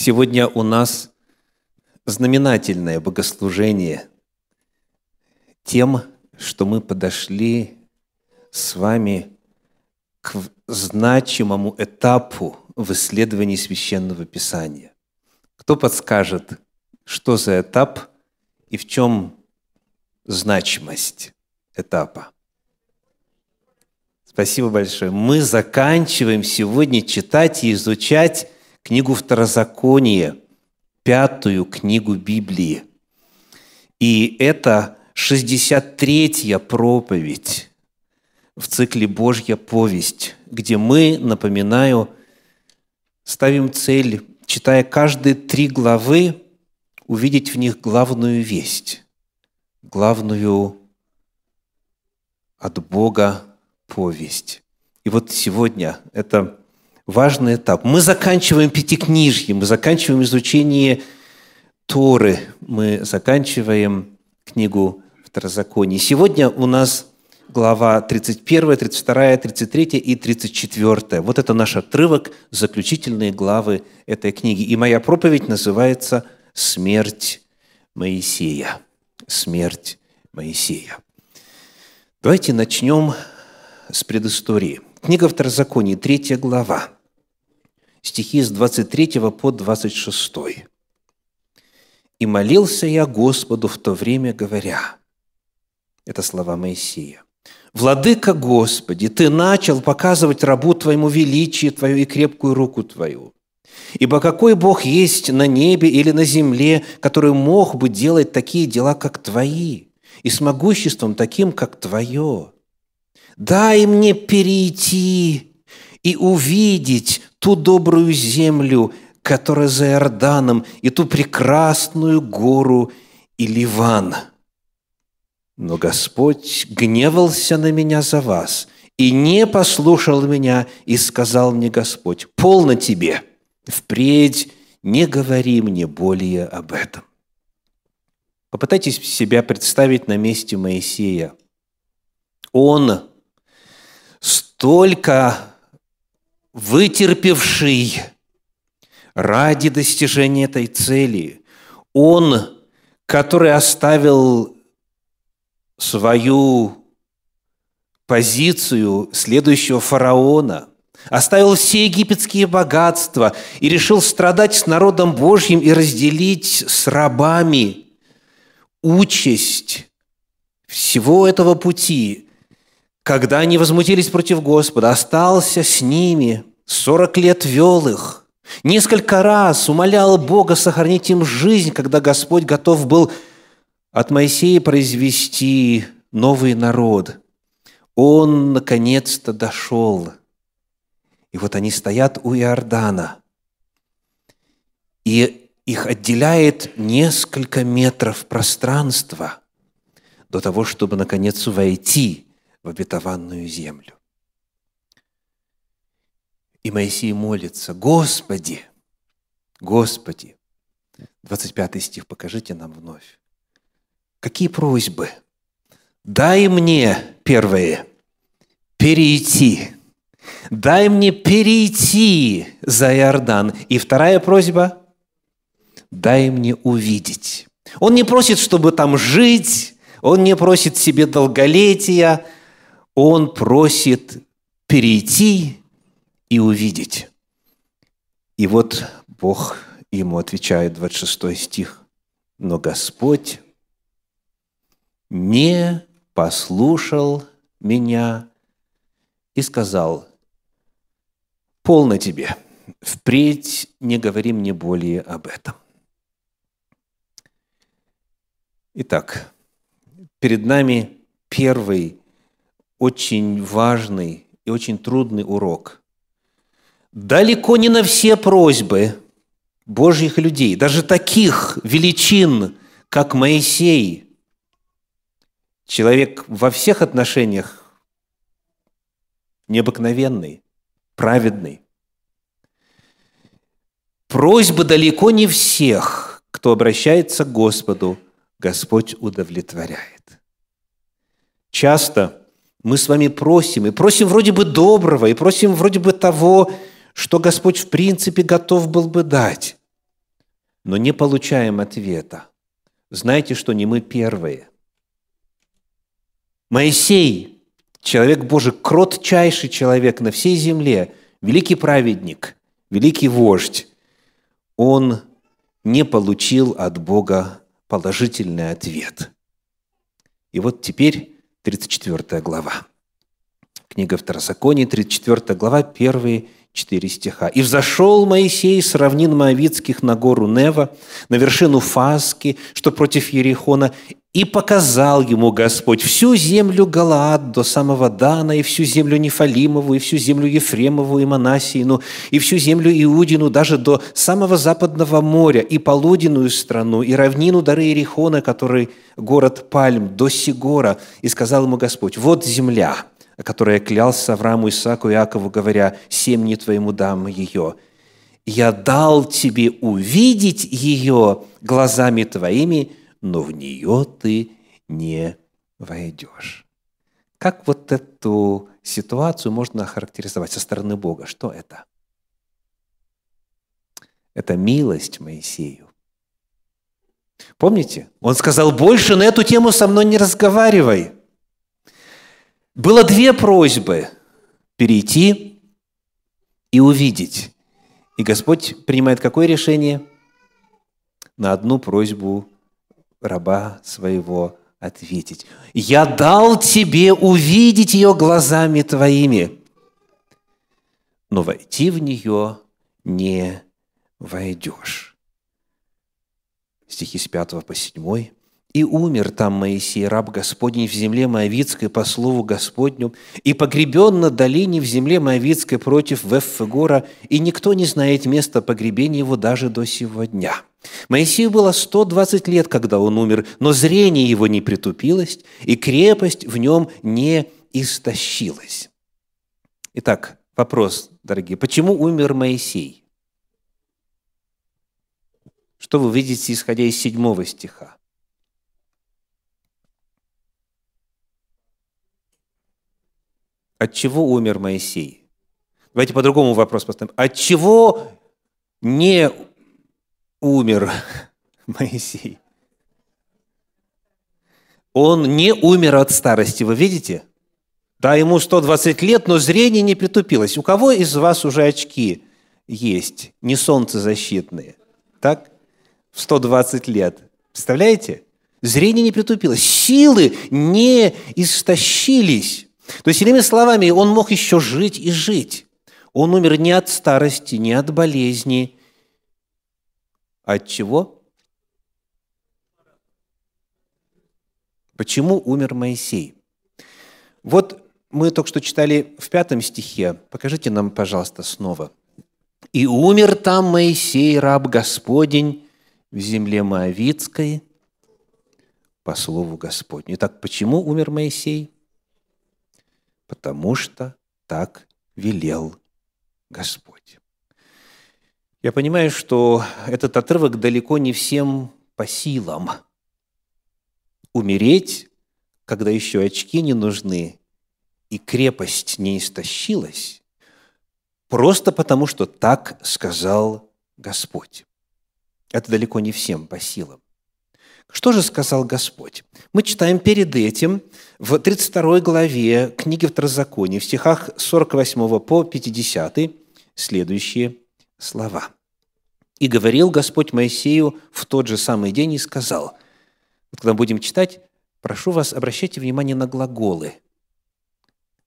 Сегодня у нас знаменательное богослужение тем, что мы подошли с вами к значимому этапу в исследовании Священного Писания. Кто подскажет, что за этап и в чем значимость этапа? Спасибо большое. Мы заканчиваем сегодня читать и изучать книгу Второзакония, пятую книгу Библии. И это 63-я проповедь в цикле «Божья повесть», где мы, напоминаю, ставим цель, читая каждые три главы, увидеть в них главную весть, главную от Бога повесть. И вот сегодня это важный этап. Мы заканчиваем пятикнижье, мы заканчиваем изучение Торы, мы заканчиваем книгу Второзакония. Сегодня у нас глава 31, 32, 33 и 34. Вот это наш отрывок, заключительные главы этой книги. И моя проповедь называется «Смерть Моисея». Смерть Моисея. Давайте начнем с предыстории. Книга Второзакония, 3 глава стихи с 23 по 26. «И молился я Господу в то время, говоря...» Это слова Моисея. «Владыка Господи, Ты начал показывать рабу Твоему величие Твое и крепкую руку Твою. Ибо какой Бог есть на небе или на земле, который мог бы делать такие дела, как Твои, и с могуществом таким, как Твое? Дай мне перейти и увидеть ту добрую землю, которая за Иорданом, и ту прекрасную гору и Ливан. Но Господь гневался на меня за вас и не послушал меня, и сказал мне Господь, полно тебе, впредь не говори мне более об этом. Попытайтесь себя представить на месте Моисея. Он столько вытерпевший ради достижения этой цели. Он, который оставил свою позицию следующего фараона, оставил все египетские богатства и решил страдать с народом Божьим и разделить с рабами участь всего этого пути, когда они возмутились против Господа, остался с ними, сорок лет вел их, несколько раз умолял Бога сохранить им жизнь, когда Господь готов был от Моисея произвести новый народ. Он наконец-то дошел. И вот они стоят у Иордана. И их отделяет несколько метров пространства до того, чтобы наконец войти в обетованную землю. И Моисей молится, Господи, Господи, 25 стих, покажите нам вновь. Какие просьбы? Дай мне, первое, перейти. Дай мне перейти за Иордан. И вторая просьба – дай мне увидеть. Он не просит, чтобы там жить, он не просит себе долголетия – он просит перейти и увидеть. И вот Бог ему отвечает, 26 стих, «Но Господь не послушал меня и сказал, полно тебе, впредь не говори мне более об этом». Итак, перед нами первый очень важный и очень трудный урок. Далеко не на все просьбы Божьих людей, даже таких величин, как Моисей, человек во всех отношениях необыкновенный, праведный. Просьбы далеко не всех, кто обращается к Господу, Господь удовлетворяет. Часто мы с вами просим, и просим вроде бы доброго, и просим вроде бы того, что Господь в принципе готов был бы дать. но не получаем ответа. Знаете, что не мы первые. Моисей, человек Божий, кротчайший человек на всей земле, великий праведник, великий вождь, он не получил от Бога положительный ответ. И вот теперь 34 глава. Книга Второзакония, 34 глава, первые четыре стиха. «И взошел Моисей с равнин Моавицких на гору Нева, на вершину Фаски, что против Ерехона, и показал ему Господь всю землю Галаад до самого Дана, и всю землю Нефалимову, и всю землю Ефремову и Манасиину, и всю землю Иудину, даже до самого западного моря, и полуденную страну, и равнину дары Иерихона, который город Пальм, до Сигора. И сказал ему Господь, вот земля, которая клялся Аврааму, Исааку и Иакову, говоря, «Семьи твоему дам ее». «Я дал тебе увидеть ее глазами твоими, но в нее ты не войдешь». Как вот эту ситуацию можно охарактеризовать со стороны Бога? Что это? Это милость Моисею. Помните? Он сказал, больше на эту тему со мной не разговаривай. Было две просьбы – перейти и увидеть. И Господь принимает какое решение? На одну просьбу раба своего ответить. «Я дал тебе увидеть ее глазами твоими, но войти в нее не войдешь». Стихи с 5 по 7. «И умер там Моисей, раб Господень, в земле Моавицкой по слову Господню, и погребен на долине в земле Моавицкой против Веффегора, и никто не знает места погребения его даже до сего дня». Моисею было 120 лет, когда он умер, но зрение его не притупилось, и крепость в нем не истощилась. Итак, вопрос, дорогие, почему умер Моисей? Что вы видите, исходя из седьмого стиха? От чего умер Моисей? Давайте по-другому вопрос поставим. От чего не умер Моисей? Он не умер от старости, вы видите? Да, ему 120 лет, но зрение не притупилось. У кого из вас уже очки есть, не солнцезащитные? Так? В 120 лет. Представляете? Зрение не притупилось. Силы не истощились. То есть, иными словами, он мог еще жить и жить. Он умер не от старости, не от болезни. От чего? Почему умер Моисей? Вот мы только что читали в пятом стихе. Покажите нам, пожалуйста, снова. «И умер там Моисей, раб Господень, в земле Моавицкой, по слову Господню». Итак, почему умер Моисей? Потому что так велел Господь. Я понимаю, что этот отрывок далеко не всем по силам. Умереть, когда еще очки не нужны, и крепость не истощилась, просто потому, что так сказал Господь. Это далеко не всем по силам. Что же сказал Господь? Мы читаем перед этим в 32 главе книги Второзакония, в стихах 48 по 50 следующие слова. «И говорил Господь Моисею в тот же самый день и сказал». Вот когда будем читать, прошу вас, обращайте внимание на глаголы.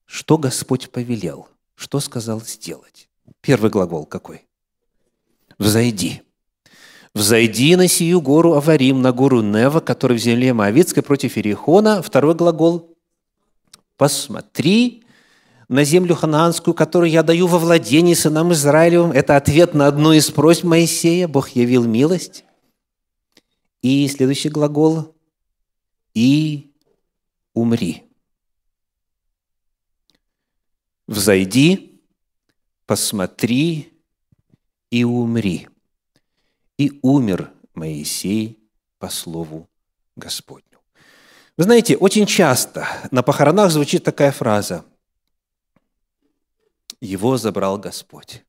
Что Господь повелел? Что сказал сделать? Первый глагол какой? «Взойди». «Взойди на сию гору Аварим, на гору Нева, который в земле Моавицкой против Иерихона». Второй глагол «Посмотри на землю ханаанскую, которую я даю во владение сынам Израилевым». Это ответ на одну из просьб Моисея. Бог явил милость. И следующий глагол «И умри». «Взойди, посмотри и умри» и умер Моисей по слову Господню. Вы знаете, очень часто на похоронах звучит такая фраза «Его забрал Господь».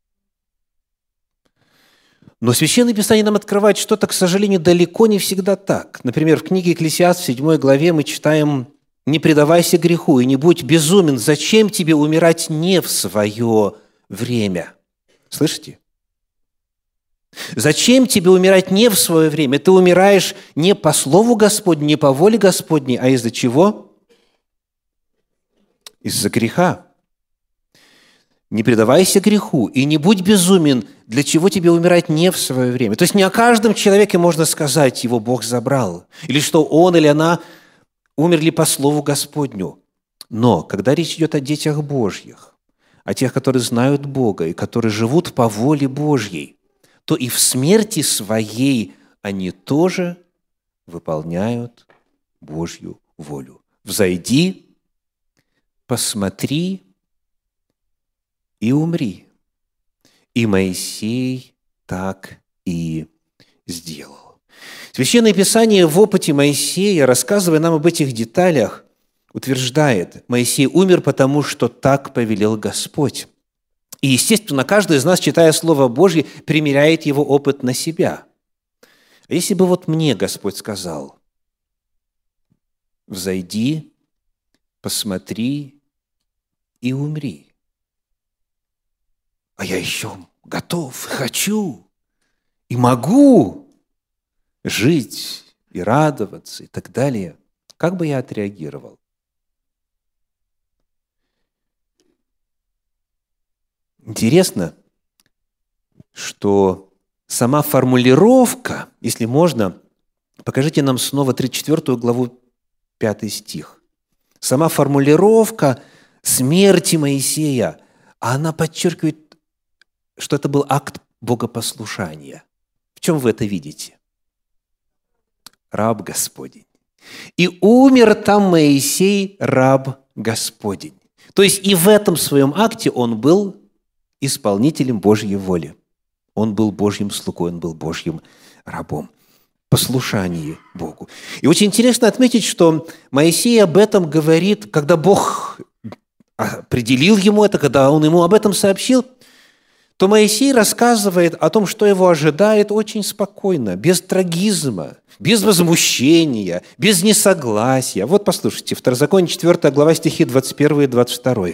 Но Священное Писание нам открывает что-то, к сожалению, далеко не всегда так. Например, в книге Экклесиаст в 7 главе мы читаем «Не предавайся греху и не будь безумен, зачем тебе умирать не в свое время?» Слышите? Зачем тебе умирать не в свое время? Ты умираешь не по слову Господню, не по воле Господней, а из-за чего? Из-за греха. Не предавайся греху и не будь безумен, для чего тебе умирать не в свое время. То есть не о каждом человеке можно сказать, его Бог забрал, или что он или она умерли по слову Господню. Но когда речь идет о детях Божьих, о тех, которые знают Бога и которые живут по воле Божьей – то и в смерти своей они тоже выполняют Божью волю. Взойди, посмотри и умри. И Моисей так и сделал. Священное Писание в опыте Моисея, рассказывая нам об этих деталях, утверждает, Моисей умер, потому что так повелел Господь. И, естественно, каждый из нас, читая Слово Божье, примеряет его опыт на себя. А если бы вот мне Господь сказал, взойди, посмотри и умри. А я еще готов, хочу и могу жить и радоваться и так далее. Как бы я отреагировал? Интересно, что сама формулировка, если можно, покажите нам снова 34 главу 5 стих. Сама формулировка смерти Моисея, она подчеркивает, что это был акт богопослушания. В чем вы это видите? Раб Господень. И умер там Моисей, раб Господень. То есть и в этом своем акте он был исполнителем Божьей воли. Он был Божьим слугой, он был Божьим рабом. Послушание Богу. И очень интересно отметить, что Моисей об этом говорит, когда Бог определил ему это, когда он ему об этом сообщил, то Моисей рассказывает о том, что его ожидает очень спокойно, без трагизма, без возмущения, без несогласия. Вот послушайте, Второзаконие 4 глава стихи 21 и 22.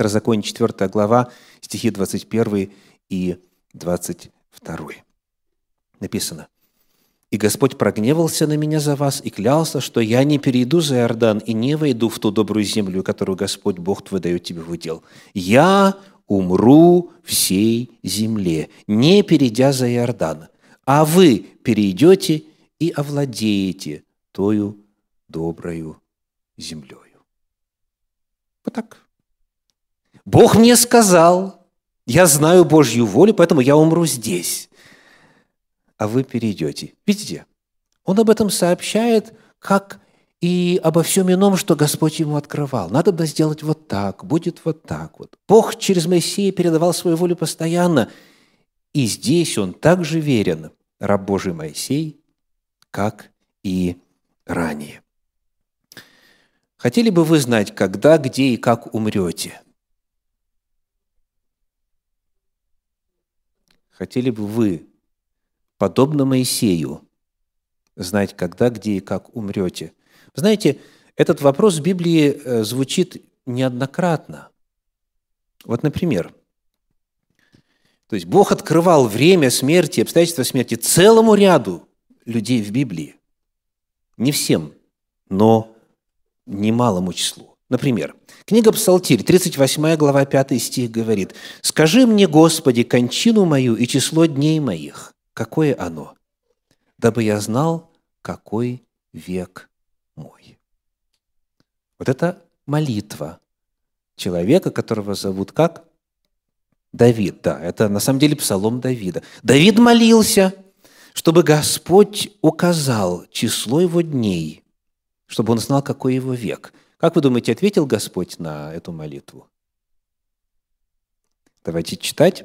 Второзаконие 4 глава, стихи 21 и 22. Написано. «И Господь прогневался на меня за вас и клялся, что я не перейду за Иордан и не войду в ту добрую землю, которую Господь Бог твой дает тебе в удел. Я умру всей земле, не перейдя за Иордан, а вы перейдете и овладеете тою доброю землею». Вот так. Бог мне сказал, я знаю Божью волю, поэтому я умру здесь. А вы перейдете. Видите? Он об этом сообщает, как и обо всем ином, что Господь ему открывал. Надо бы сделать вот так, будет вот так вот. Бог через Моисея передавал свою волю постоянно. И здесь он также верен, раб Божий Моисей, как и ранее. Хотели бы вы знать, когда, где и как умрете – Хотели бы вы, подобно Моисею, знать, когда, где и как умрете? Знаете, этот вопрос в Библии э, звучит неоднократно. Вот, например, то есть Бог открывал время смерти, обстоятельства смерти целому ряду людей в Библии. Не всем, но немалому числу. Например, книга Псалтирь, 38 глава, 5 стих говорит, «Скажи мне, Господи, кончину мою и число дней моих, какое оно, дабы я знал, какой век мой». Вот это молитва человека, которого зовут как? Давид, да, это на самом деле псалом Давида. Давид молился, чтобы Господь указал число его дней, чтобы он знал, какой его век – как вы думаете, ответил Господь на эту молитву? Давайте читать.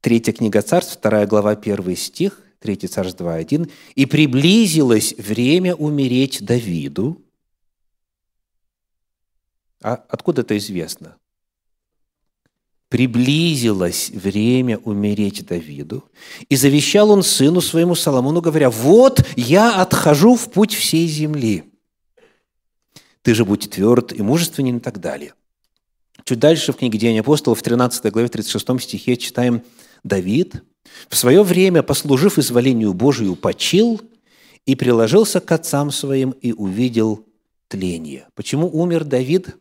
Третья книга Царств, вторая глава, первый стих, Третий Царств 2.1. «И приблизилось время умереть Давиду». А откуда это известно? приблизилось время умереть Давиду, и завещал он сыну своему Соломону, говоря, «Вот я отхожу в путь всей земли. Ты же будь тверд и мужественен» и так далее. Чуть дальше в книге «Деяния апостолов» в 13 главе 36 стихе читаем «Давид, в свое время, послужив изволению Божию, почил и приложился к отцам своим и увидел тление». Почему умер Давид?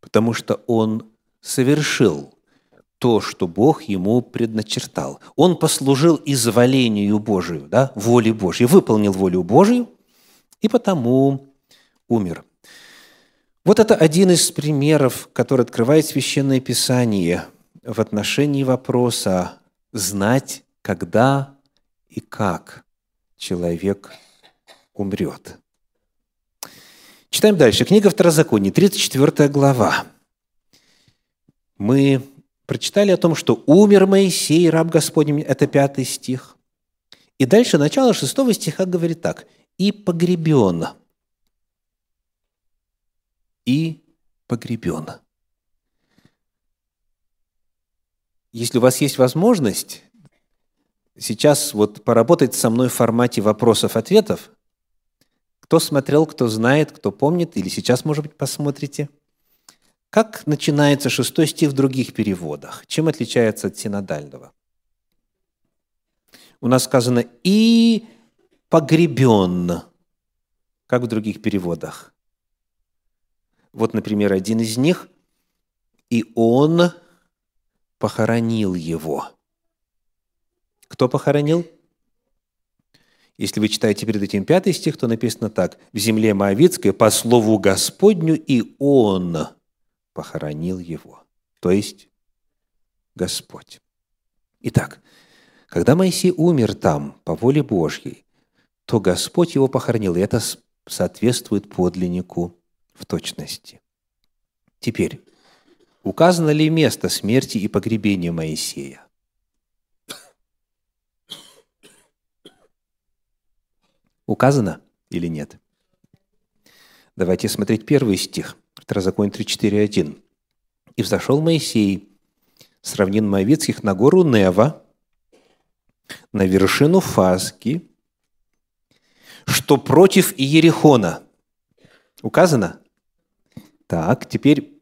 потому что он совершил то, что Бог ему предначертал. Он послужил изволению Божию, да, воле Божьей, выполнил волю Божию, и потому умер. Вот это один из примеров, который открывает Священное Писание в отношении вопроса знать, когда и как человек умрет. Читаем дальше. Книга Второзакония, 34 глава. Мы прочитали о том, что умер Моисей, раб Господень, это пятый стих. И дальше начало шестого стиха говорит так. «И погребен». «И погребен». Если у вас есть возможность сейчас вот поработать со мной в формате вопросов-ответов – кто смотрел, кто знает, кто помнит, или сейчас, может быть, посмотрите. Как начинается шестой стих в других переводах? Чем отличается от синодального? У нас сказано «и погребен», как в других переводах. Вот, например, один из них «и он похоронил его». Кто похоронил? Если вы читаете перед этим пятый стих, то написано так. «В земле Моавицкой по слову Господню, и Он похоронил его». То есть Господь. Итак, когда Моисей умер там по воле Божьей, то Господь его похоронил, и это соответствует подлиннику в точности. Теперь, указано ли место смерти и погребения Моисея? Указано или нет? Давайте смотреть первый стих. Второзаконие 3.4.1. «И взошел Моисей с равнин Моавицких на гору Нева, на вершину Фазки, что против Иерихона». Указано? Так, теперь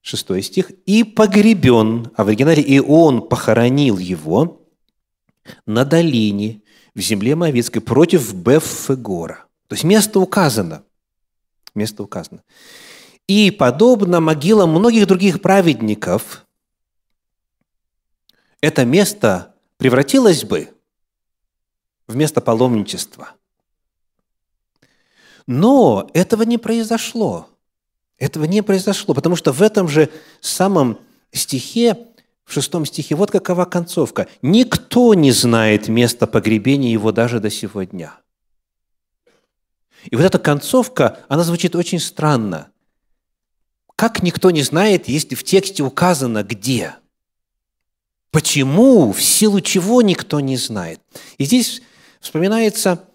шестой стих. «И погребен», а в оригинале «и он похоронил его на долине, в земле Моавицкой против Беффегора. То есть место указано. Место указано. И подобно могилам многих других праведников, это место превратилось бы в место паломничества. Но этого не произошло. Этого не произошло, потому что в этом же самом стихе в шестом стихе, вот какова концовка. «Никто не знает места погребения его даже до сего дня». И вот эта концовка, она звучит очень странно. Как никто не знает, если в тексте указано где? Почему? В силу чего никто не знает? И здесь вспоминается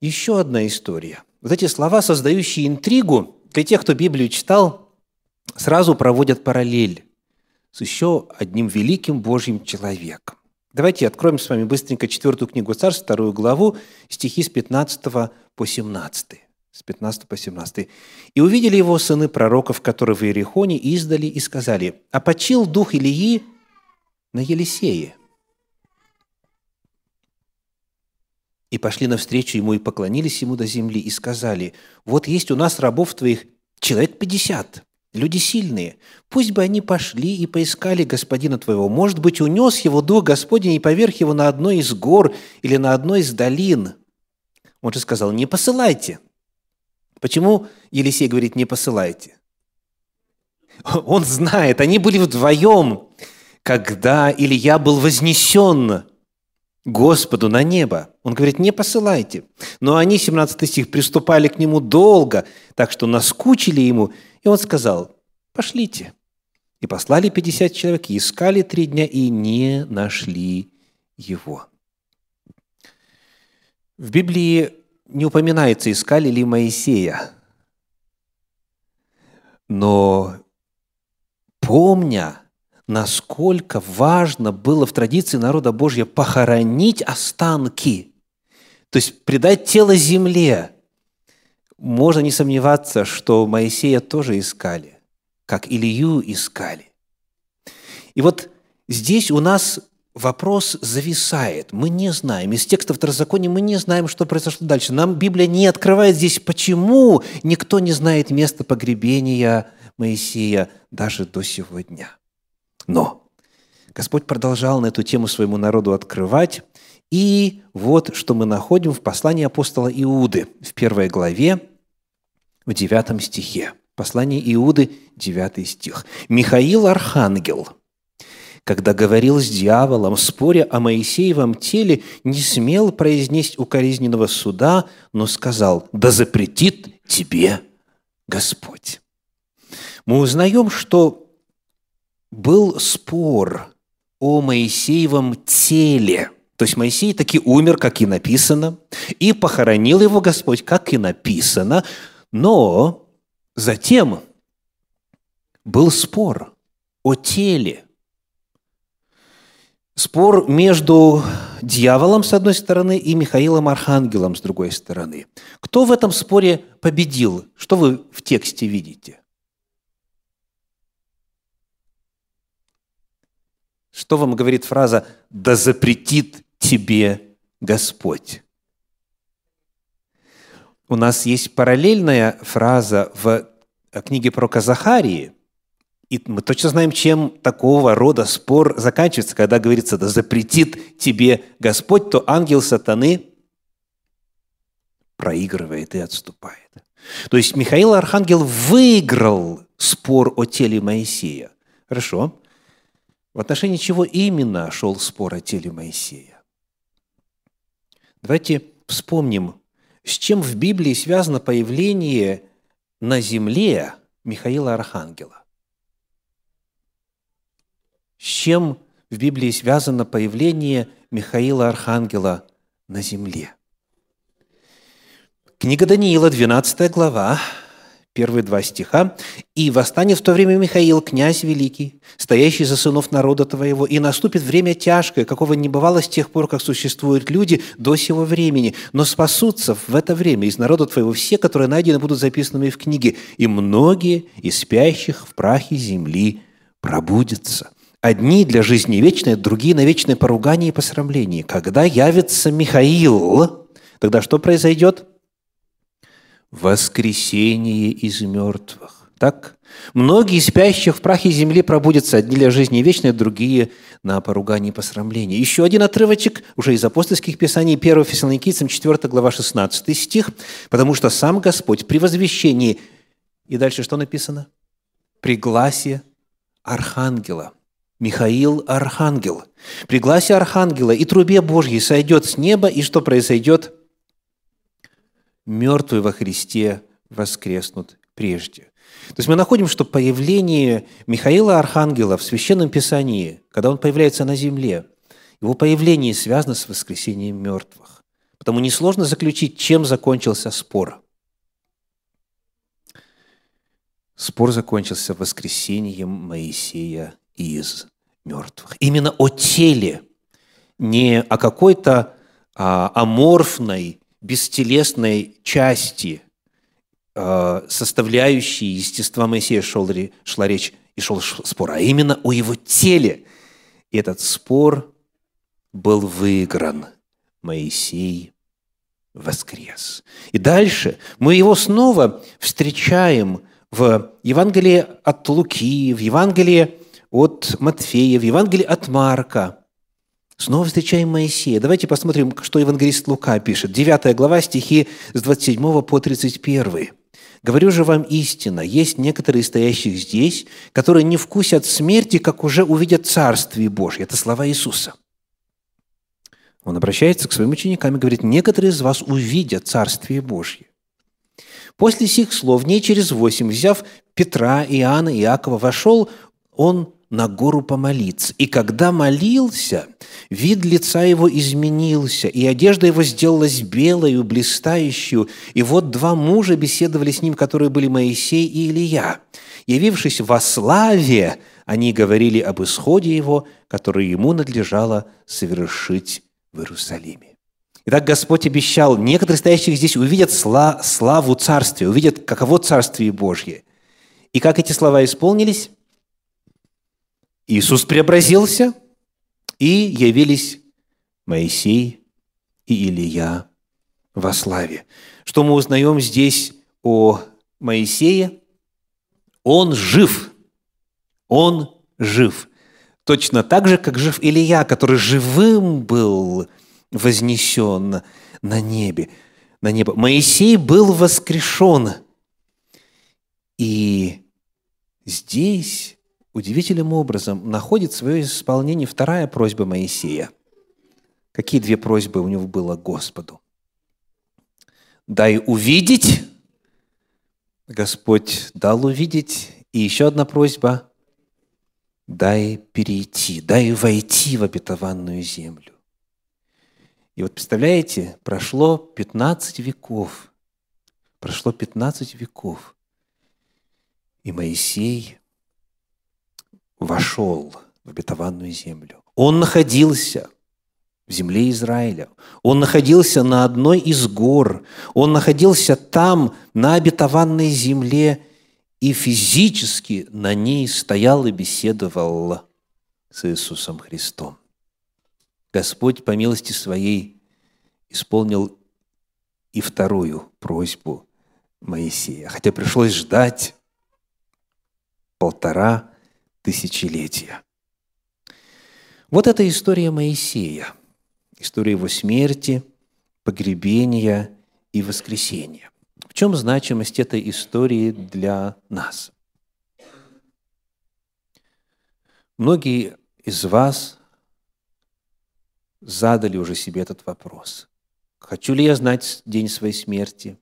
еще одна история. Вот эти слова, создающие интригу, для тех, кто Библию читал, сразу проводят параллель с еще одним великим Божьим человеком. Давайте откроем с вами быстренько четвертую книгу Царств, вторую главу, стихи с 15 по 17. С 15 по 17. «И увидели его сыны пророков, которые в Иерихоне издали, и сказали, а почил дух Илии на Елисее. И пошли навстречу ему и поклонились ему до земли, и сказали, вот есть у нас рабов твоих человек пятьдесят, люди сильные. Пусть бы они пошли и поискали господина твоего. Может быть, унес его дух Господень и поверх его на одной из гор или на одной из долин. Он же сказал, не посылайте. Почему Елисей говорит, не посылайте? Он знает, они были вдвоем, когда Илья был вознесен Господу на небо. Он говорит, не посылайте. Но они, 17 стих, приступали к нему долго, так что наскучили ему, и он сказал, пошлите. И послали 50 человек, и искали три дня, и не нашли его. В Библии не упоминается, искали ли Моисея. Но помня, насколько важно было в традиции народа Божьего похоронить останки, то есть предать тело земле, можно не сомневаться, что Моисея тоже искали, как Илью искали. И вот здесь у нас вопрос зависает. Мы не знаем. Из текстов Второзакония мы не знаем, что произошло дальше. Нам Библия не открывает здесь, почему никто не знает места погребения Моисея даже до сегодня. Но Господь продолжал на эту тему своему народу открывать. И вот что мы находим в послании апостола Иуды в первой главе, в девятом стихе. Послание Иуды, девятый стих. «Михаил Архангел – когда говорил с дьяволом, споря о Моисеевом теле, не смел произнести укоризненного суда, но сказал, «Да запретит тебе Господь». Мы узнаем, что был спор о Моисеевом теле. То есть Моисей таки умер, как и написано, и похоронил его Господь, как и написано, но затем был спор о теле – спор между дьяволом, с одной стороны, и Михаилом Архангелом, с другой стороны. Кто в этом споре победил? Что вы в тексте видите? Что вам говорит фраза «да запретит тебе Господь»? У нас есть параллельная фраза в книге про Захарии – и мы точно знаем, чем такого рода спор заканчивается, когда говорится, да запретит тебе Господь, то ангел сатаны проигрывает и отступает. То есть Михаил Архангел выиграл спор о теле Моисея. Хорошо. В отношении чего именно шел спор о теле Моисея? Давайте вспомним, с чем в Библии связано появление на земле Михаила Архангела. С чем в Библии связано появление Михаила Архангела на земле? Книга Даниила, 12 глава, первые два стиха. «И восстанет в то время Михаил, князь великий, стоящий за сынов народа твоего, и наступит время тяжкое, какого не бывало с тех пор, как существуют люди до сего времени. Но спасутся в это время из народа твоего все, которые найдены будут записанными в книге, и многие из спящих в прахе земли пробудятся». Одни для жизни вечной, другие на вечное поругание и посрамление. Когда явится Михаил, тогда что произойдет? Воскресение из мертвых. Так? Многие спящих в прахе земли пробудятся, одни для жизни вечной, другие на поругание и посрамление. Еще один отрывочек уже из апостольских писаний, 1 Фессалоникийцам, 4 глава, 16 стих. «Потому что сам Господь при возвещении...» И дальше что написано? «При гласе архангела» Михаил – архангел. При гласе архангела и трубе Божьей сойдет с неба, и что произойдет? Мертвые во Христе воскреснут прежде. То есть мы находим, что появление Михаила Архангела в Священном Писании, когда он появляется на земле, его появление связано с воскресением мертвых. Потому несложно заключить, чем закончился спор. Спор закончился воскресением Моисея из мертвых. Именно о теле, не о какой-то а, аморфной, бестелесной части, а, составляющей естества Моисея шел, шла речь и шел спор, а именно о его теле. И этот спор был выигран. Моисей воскрес. И дальше мы его снова встречаем в Евангелии от Луки, в Евангелии от Матфея, в Евангелии от Марка. Снова встречаем Моисея. Давайте посмотрим, что евангелист Лука пишет. 9 глава, стихи с 27 по 31. «Говорю же вам истинно, есть некоторые стоящих здесь, которые не вкусят смерти, как уже увидят Царствие Божье». Это слова Иисуса. Он обращается к своим ученикам и говорит, «Некоторые из вас увидят Царствие Божье». После сих слов, не через восемь, взяв Петра, Иоанна и Иакова, вошел он на гору помолиться. И когда молился, вид лица его изменился, и одежда его сделалась белою, блистающую. И вот два мужа беседовали с ним, которые были Моисей и Илия. Явившись во славе, они говорили об исходе его, который ему надлежало совершить в Иерусалиме. Итак, Господь обещал, некоторые стоящих здесь увидят славу Царствия, увидят, каково Царствие Божье. И как эти слова исполнились? Иисус преобразился, и явились Моисей и Илия во славе. Что мы узнаем здесь о Моисее? Он жив. Он жив. Точно так же, как жив Илия, который живым был вознесен на небе. На небо. Моисей был воскрешен. И здесь удивительным образом находит свое исполнение вторая просьба Моисея. Какие две просьбы у него было Господу? «Дай увидеть». Господь дал увидеть. И еще одна просьба – дай перейти, дай войти в обетованную землю. И вот представляете, прошло 15 веков, прошло 15 веков, и Моисей вошел в обетованную землю. Он находился в земле Израиля. Он находился на одной из гор. Он находился там, на обетованной земле, и физически на ней стоял и беседовал с Иисусом Христом. Господь по милости своей исполнил и вторую просьбу Моисея, хотя пришлось ждать полтора тысячелетия. Вот эта история Моисея, история его смерти, погребения и воскресения. В чем значимость этой истории для нас? Многие из вас задали уже себе этот вопрос. Хочу ли я знать день своей смерти?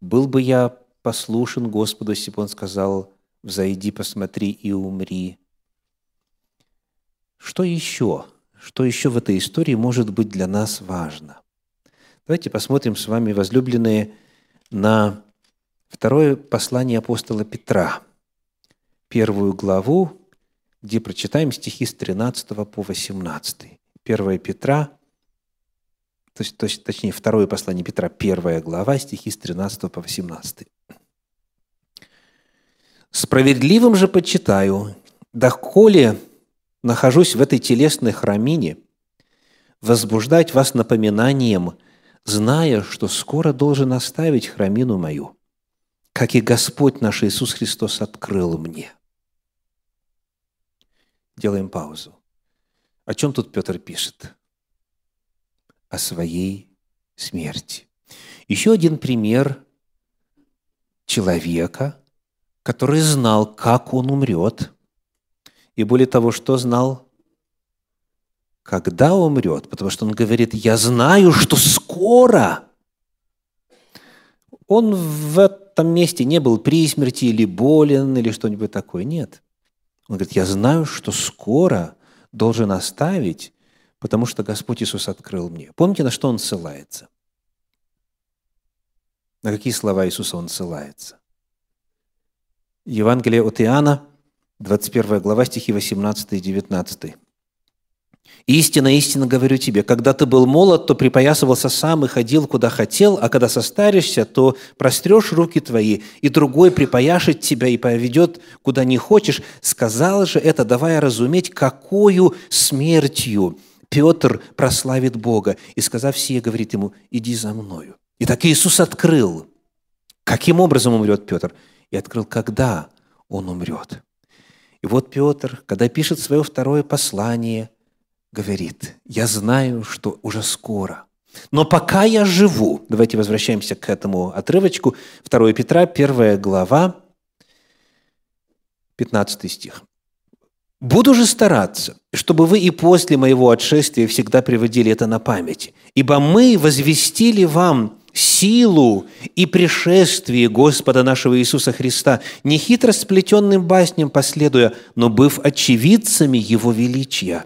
Был бы я послушен Господу, если бы Он сказал, взойди, посмотри и умри. Что еще? Что еще в этой истории может быть для нас важно? Давайте посмотрим с вами, возлюбленные, на второе послание апостола Петра, первую главу, где прочитаем стихи с 13 по 18. 1 Петра, то есть, то есть, точнее, второе послание Петра, первая глава, стихи с 13 по 18. «Справедливым же почитаю, доколе нахожусь в этой телесной храмине, возбуждать вас напоминанием, зная, что скоро должен оставить храмину мою, как и Господь наш Иисус Христос открыл мне». Делаем паузу. О чем тут Петр пишет? О своей смерти. Еще один пример человека, который знал, как он умрет. И более того, что знал? Когда умрет. Потому что он говорит, я знаю, что скоро. Он в этом месте не был при смерти или болен, или что-нибудь такое. Нет. Он говорит, я знаю, что скоро должен оставить, потому что Господь Иисус открыл мне. Помните, на что Он ссылается? На какие слова Иисуса Он ссылается? Евангелие от Иоанна, 21 глава, стихи 18 и 19. Истинно, истинно говорю тебе, когда ты был молод, то припоясывался сам и ходил, куда хотел, а когда состаришься, то прострешь руки твои, и другой припояшет тебя и поведет, куда не хочешь. Сказал же это, давая разуметь, какую смертью Петр прославит Бога. И сказав сие, говорит ему, иди за мною. И так Иисус открыл, каким образом умрет Петр, и открыл, когда он умрет. И вот Петр, когда пишет свое второе послание – говорит, я знаю, что уже скоро. Но пока я живу, давайте возвращаемся к этому отрывочку, 2 Петра, 1 глава, 15 стих. «Буду же стараться, чтобы вы и после моего отшествия всегда приводили это на память, ибо мы возвестили вам силу и пришествие Господа нашего Иисуса Христа, не хитро сплетенным басням последуя, но быв очевидцами Его величия»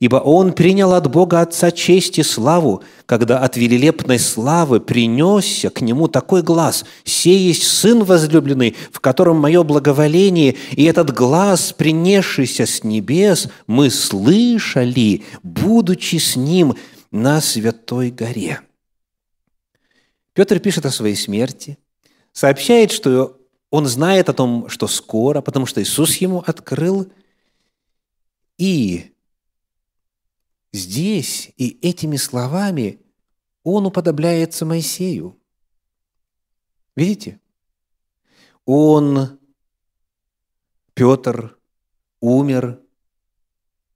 Ибо он принял от Бога Отца честь и славу, когда от велелепной славы принесся к нему такой глаз «Сей есть Сын возлюбленный, в котором мое благоволение, и этот глаз, принесшийся с небес, мы слышали, будучи с ним на Святой горе». Петр пишет о своей смерти, сообщает, что он знает о том, что скоро, потому что Иисус ему открыл, и здесь и этими словами он уподобляется Моисею. Видите? Он, Петр, умер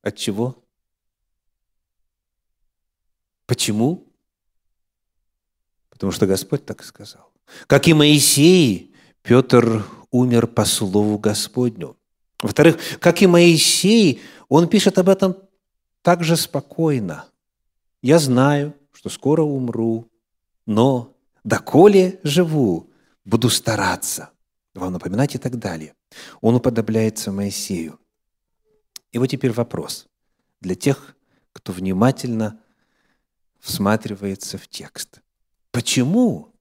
от чего? Почему? Потому что Господь так сказал. Как и Моисей, Петр умер по слову Господню. Во-вторых, как и Моисей, он пишет об этом также спокойно. Я знаю, что скоро умру, но доколе живу, буду стараться вам напоминать и так далее. Он уподобляется Моисею. И вот теперь вопрос для тех, кто внимательно всматривается в текст. Почему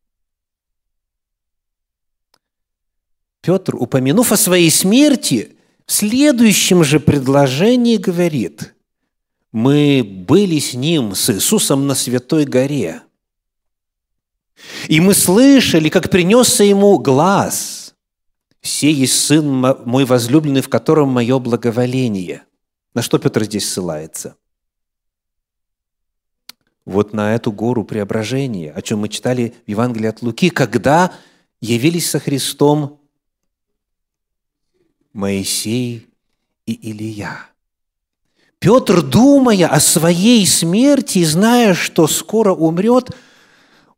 Петр, упомянув о своей смерти, в следующем же предложении говорит, мы были с Ним, с Иисусом на Святой горе. И мы слышали, как принесся Ему глаз. «Сей есть Сын мой возлюбленный, в котором мое благоволение». На что Петр здесь ссылается? Вот на эту гору преображения, о чем мы читали в Евангелии от Луки, когда явились со Христом Моисей и Илия. Петр, думая о своей смерти и зная, что скоро умрет,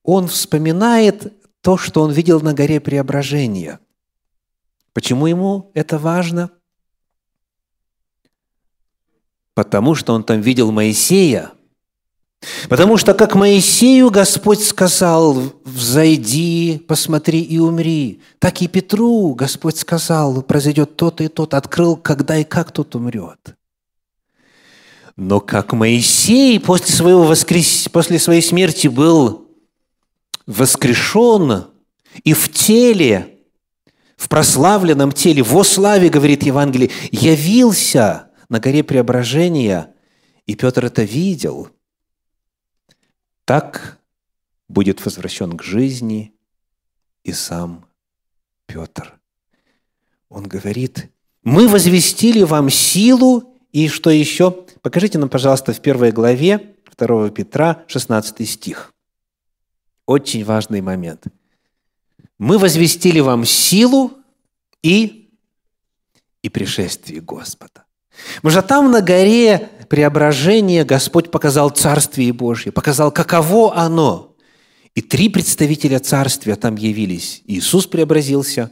он вспоминает то, что он видел на горе Преображения. Почему ему это важно? Потому что он там видел Моисея – Потому что, как Моисею Господь сказал, «Взойди, посмотри и умри», так и Петру Господь сказал, произойдет то-то и то-то, открыл, когда и как тот умрет. Но как Моисей после, своего воскрес... после своей смерти был воскрешен и в теле, в прославленном теле, во славе, говорит Евангелие, явился на горе Преображения, и Петр это видел – так будет возвращен к жизни и сам Петр. Он говорит, мы возвестили вам силу, и что еще? Покажите нам, пожалуйста, в первой главе 2 Петра, 16 стих. Очень важный момент. Мы возвестили вам силу и, и пришествие Господа. Мы же там на горе преображения Господь показал Царствие Божье, показал, каково оно. И три представителя Царствия там явились. Иисус преобразился,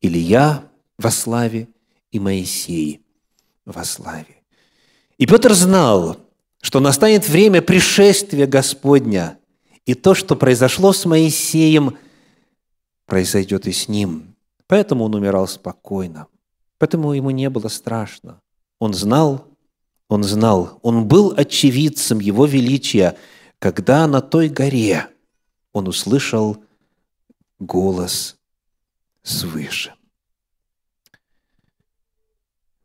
Илья во славе и Моисей во славе. И Петр знал, что настанет время пришествия Господня, и то, что произошло с Моисеем, произойдет и с ним. Поэтому он умирал спокойно. Поэтому ему не было страшно. Он знал, он знал, он был очевидцем его величия, когда на той горе он услышал голос свыше.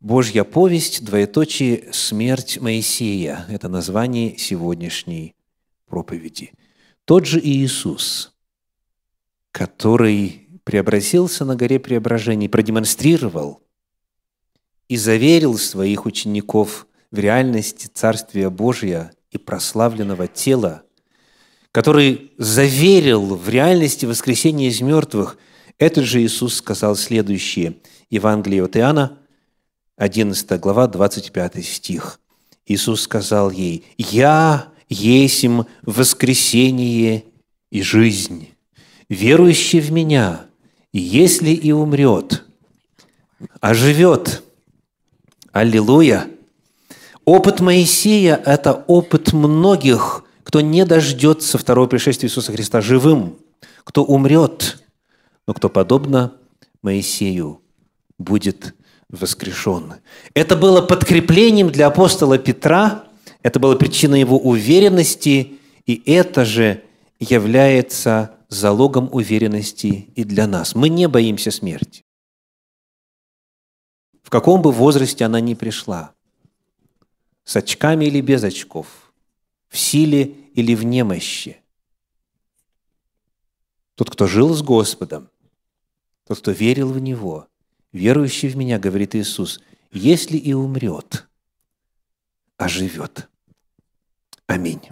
Божья повесть, двоеточие «Смерть Моисея» – это название сегодняшней проповеди. Тот же Иисус, который преобразился на горе преображений, продемонстрировал и заверил своих учеников в реальности Царствия Божия и прославленного тела, который заверил в реальности воскресения из мертвых, этот же Иисус сказал следующее. Евангелие от Иоанна, 11 глава, 25 стих. Иисус сказал ей, «Я есмь воскресение и жизнь. Верующий в Меня, если и умрет, оживет». Аллилуйя! Опыт Моисея – это опыт многих, кто не дождется второго пришествия Иисуса Христа живым, кто умрет, но кто, подобно Моисею, будет воскрешен. Это было подкреплением для апостола Петра, это было причиной его уверенности, и это же является залогом уверенности и для нас. Мы не боимся смерти. В каком бы возрасте она ни пришла, с очками или без очков, в силе или в немощи. Тот, кто жил с Господом, тот, кто верил в Него, верующий в Меня, говорит Иисус, если и умрет, оживет. Аминь.